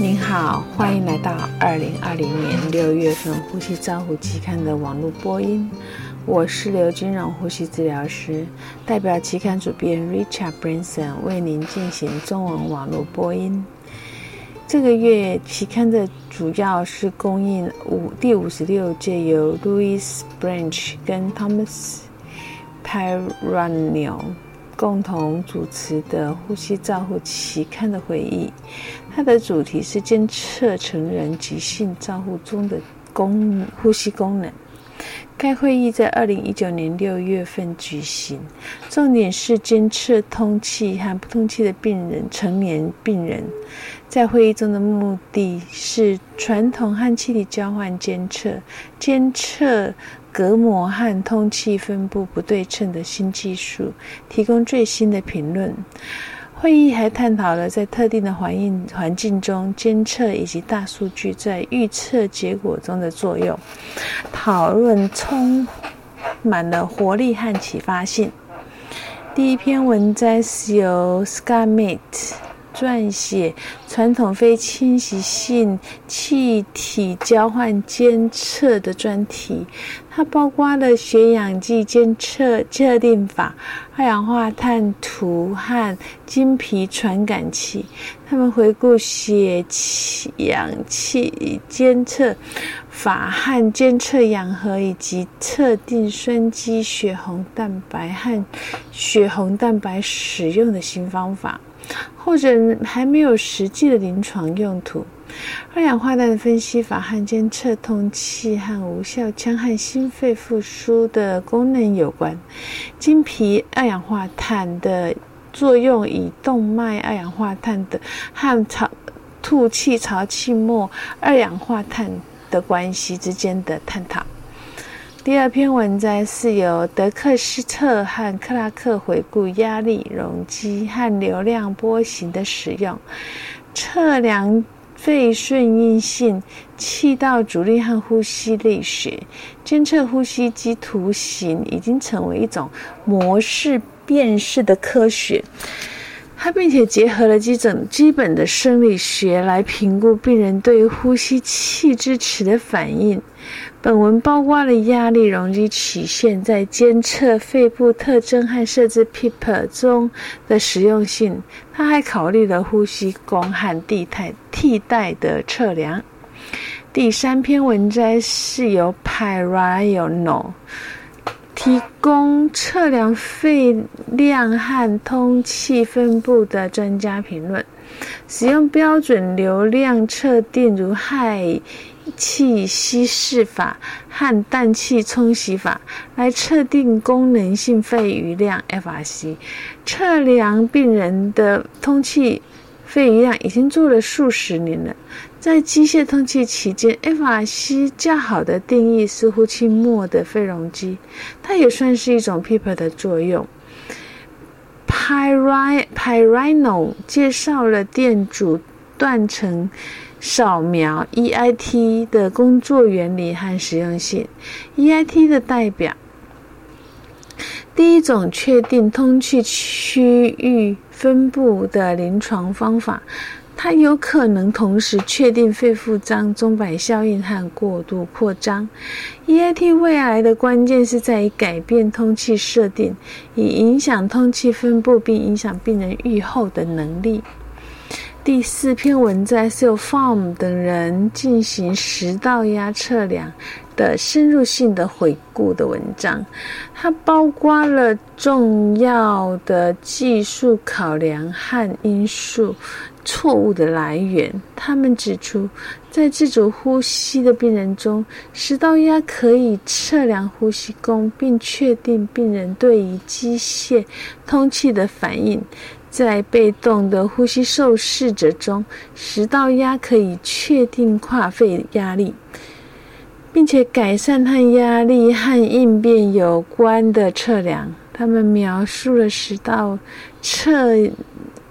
您好，欢迎来到二零二零年六月份《呼吸照护期刊》的网络播音。我是刘金荣呼吸治疗师，代表期刊主编 Richard Branson 为您进行中文网络播音。这个月期刊的主要是供应五第五十六届由 Louis Branch 跟 Thomas p y r a n i o 共同主持的呼吸照护期刊的会议。它的主题是监测成人急性照护中的功呼吸功能。该会议在二零一九年六月份举行，重点是监测通气和不通气的病人，成年病人。在会议中的目的是传统和气体交换监测，监测隔膜和通气分布不对称的新技术，提供最新的评论。会议还探讨了在特定的环境环境中监测以及大数据在预测结果中的作用，讨论充满了活力和启发性。第一篇文章是由 Scamit 撰写，传统非侵袭性气体交换监测的专题。它包括了血氧计监测测定法、二氧化碳图和经皮传感器。他们回顾血气氧气监测法和监测氧合，以及测定酸基血红蛋白和血红蛋白使用的新方法，或者还没有实际的临床用途。二氧化碳的分析法和监测通气和无效腔和心肺复苏的功能有关。经皮二氧化碳的作用与动脉二氧化碳的和潮吐气潮气末二氧化碳的关系之间的探讨。第二篇文章是由德克斯特和克拉克回顾压力容积和流量波形的使用，测量。肺顺应性、气道阻力和呼吸力学监测呼吸机图形已经成为一种模式辨识的科学。它并且结合了几种基本的生理学来评估病人对呼吸器支持的反应。本文包括了压力容积曲线在监测肺部特征和设置 PEEP 中的实用性。他还考虑了呼吸功和地态替代的测量。第三篇文章是由 Pyrano 提供测量肺量和通气分布的专家评论，使用标准流量测定如氦。气稀释法和氮气冲洗法来测定功能性肺余量 （FRC）。测量病人的通气肺余量已经做了数十年了。在机械通气期间，FRC 较好的定义是呼气末的肺容积，它也算是一种 PEEP 的作用。Pyrino 介绍了电阻断层。扫描 EIT 的工作原理和实用性。EIT 的代表，第一种确定通气区域分布的临床方法，它有可能同时确定肺复张、钟摆效应和过度扩张。EIT 胃癌的关键是在于改变通气设定，以影响通气分布并影响病人愈后的能力。第四篇文章是由 Farm 等人进行食道压测量的深入性的回顾的文章，它包括了重要的技术考量和因素错误的来源。他们指出，在自主呼吸的病人中，食道压可以测量呼吸功，并确定病人对于机械通气的反应。在被动的呼吸受试者中，食道压可以确定跨肺压力，并且改善和压力和应变有关的测量。他们描述了食道测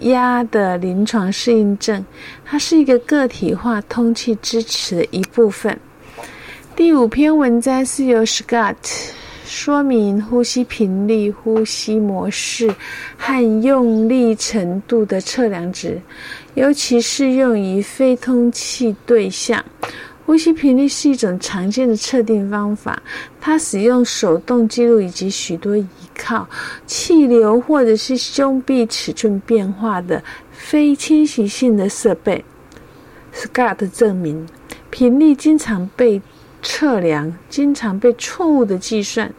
压的临床适应症，它是一个个体化通气支持的一部分。第五篇文章是由 Scott 说明呼吸频率、呼吸模式和用力程度的测量值，尤其适用于非通气对象。呼吸频率是一种常见的测定方法，它使用手动记录以及许多仪靠气流或者是胸壁尺寸变化的非侵袭性的设备。Scott 证明，频率经常被测量，经常被错误的计算，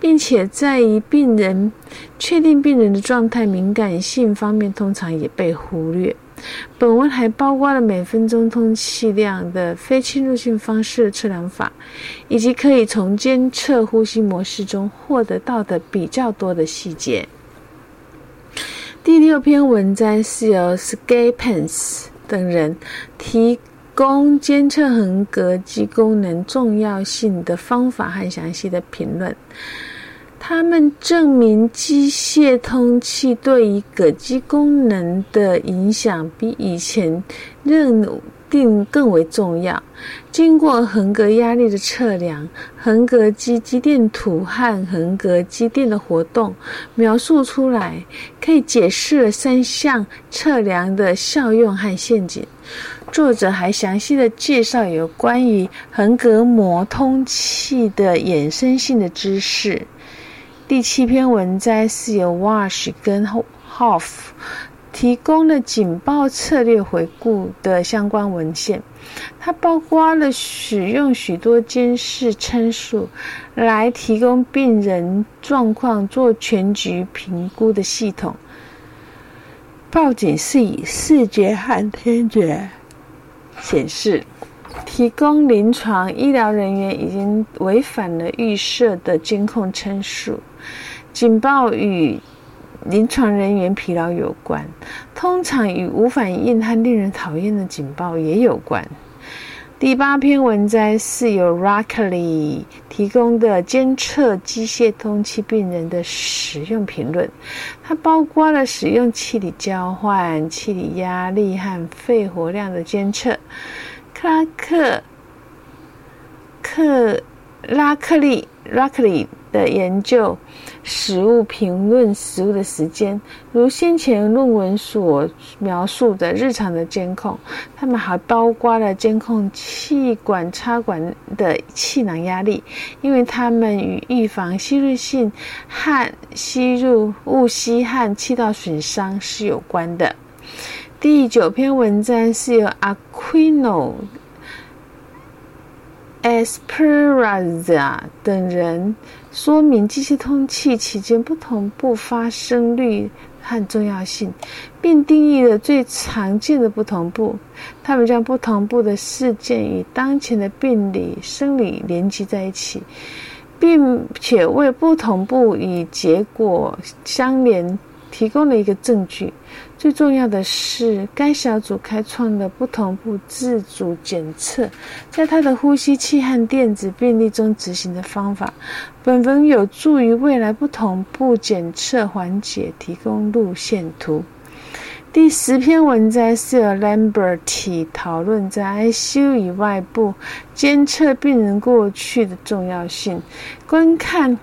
并且在于病人确定病人的状态敏感性方面，通常也被忽略。本文还包括了每分钟通气量的非侵入性方式测量法，以及可以从监测呼吸模式中获得到的比较多的细节。第六篇文章是由 Scapens 等人提。供监测横膈肌功能重要性的方法和详细的评论。他们证明机械通气对于膈肌功能的影响比以前认定更为重要。经过横膈压力的测量，横膈肌肌电图和横膈肌电的活动描述出来，可以解释了三项测量的效用和陷阱。作者还详细的介绍有关于横膈膜通气的衍生性的知识。第七篇文摘是由 Wash 跟 Hoff 提供了警报策略回顾的相关文献，它包括了使用许多监视参数来提供病人状况做全局评估的系统。报警是以视觉和听觉。显示，提供临床医疗人员已经违反了预设的监控参数。警报与临床人员疲劳有关，通常与无反应和令人讨厌的警报也有关。第八篇文摘是由 Rockley 提供的监测机械通气病人的使用评论，它包括了使用气体交换、气体压力和肺活量的监测。克拉克克拉克利 Rockley。的研究食物评论食物的时间，如先前论文所描述的日常的监控，他们还包括了监控气管插管的气囊压力，因为它们与预防吸入性和吸入误吸和气道损伤是有关的。第九篇文章是由 Aquino。Esperanza 等人说明机械通气期间不同步发生率和重要性，并定义了最常见的不同步。他们将不同步的事件与当前的病理生理连接在一起，并且为不同步与结果相连提供了一个证据。最重要的是，该小组开创了不同步自主检测，在他的呼吸器和电子病历中执行的方法。本文有助于未来不同步检测环节提供路线图。第十篇文摘是由 Lambert 讨论在 ICU 以外部监测病人过去的重要性。观看。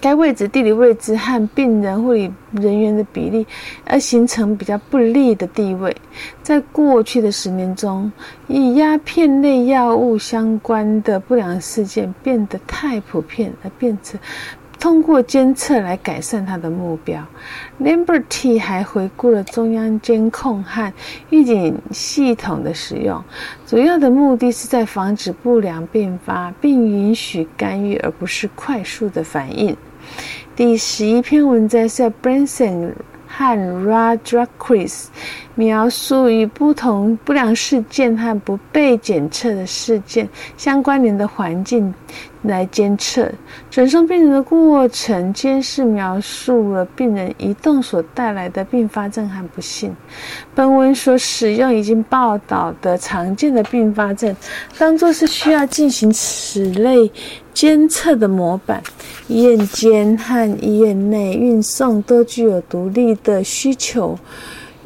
该位置地理位置和病人护理人员的比例，而形成比较不利的地位。在过去的十年中，与鸦片类药物相关的不良事件变得太普遍，而变成通过监测来改善它的目标。Lambert 还回顾了中央监控和预警系统的使用，主要的目的是在防止不良并发，并允许干预，而不是快速的反应。第十一篇文章是 Branson 和 Radcliffe 描述与不同不良事件和不被检测的事件相关联的环境。来监测转送病人的过程，监视描述了病人移动所带来的并发症和不幸。本文所使用已经报道的常见的并发症，当做是需要进行此类监测的模板。医院间和医院内运送都具有独立的需求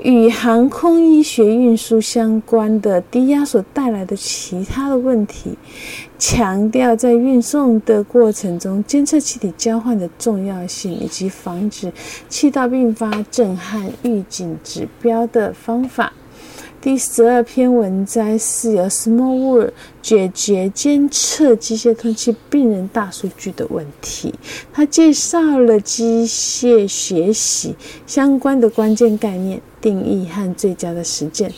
与航空医学运输相关的低压所带来的其他的问题，强调在运送的过程中监测气体交换的重要性，以及防止气道并发症和预警指标的方法。第十二篇文摘是由 Small World 解决监测机械通气病人大数据的问题。他介绍了机械学习相关的关键概念。定义和最佳的实践，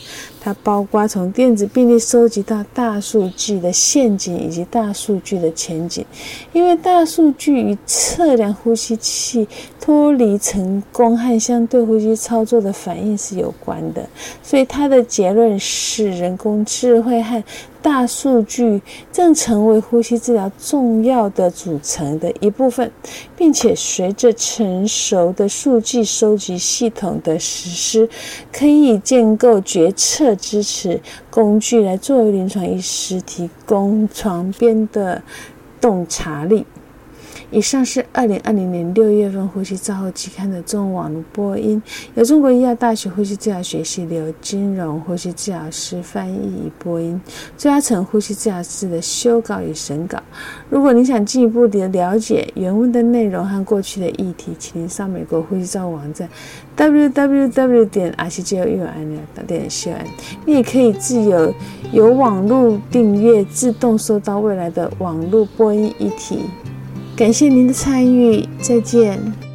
它包括从电子病历收集到大数据的陷阱以及大数据的前景。因为大数据与测量呼吸器脱离成功和相对呼吸操作的反应是有关的，所以它的结论是人工智慧和。大数据正成为呼吸治疗重要的组成的一部分，并且随着成熟的数据收集系统的实施，可以建构决策支持工具来作为临床医师提供床边的洞察力。以上是二零二零年六月份《呼吸照后期刊》的中文网络播音，由中国医药大学呼吸治疗学系刘金荣呼吸治疗师翻译与播音，朱嘉诚呼吸治疗师的修稿与审稿。如果你想进一步的了解原文的内容和过去的议题，请您上美国呼吸照网站 www 点 r c g o u n 点 c n。你也可以自由由网络订阅，自动收到未来的网络播音议题。感谢您的参与，再见。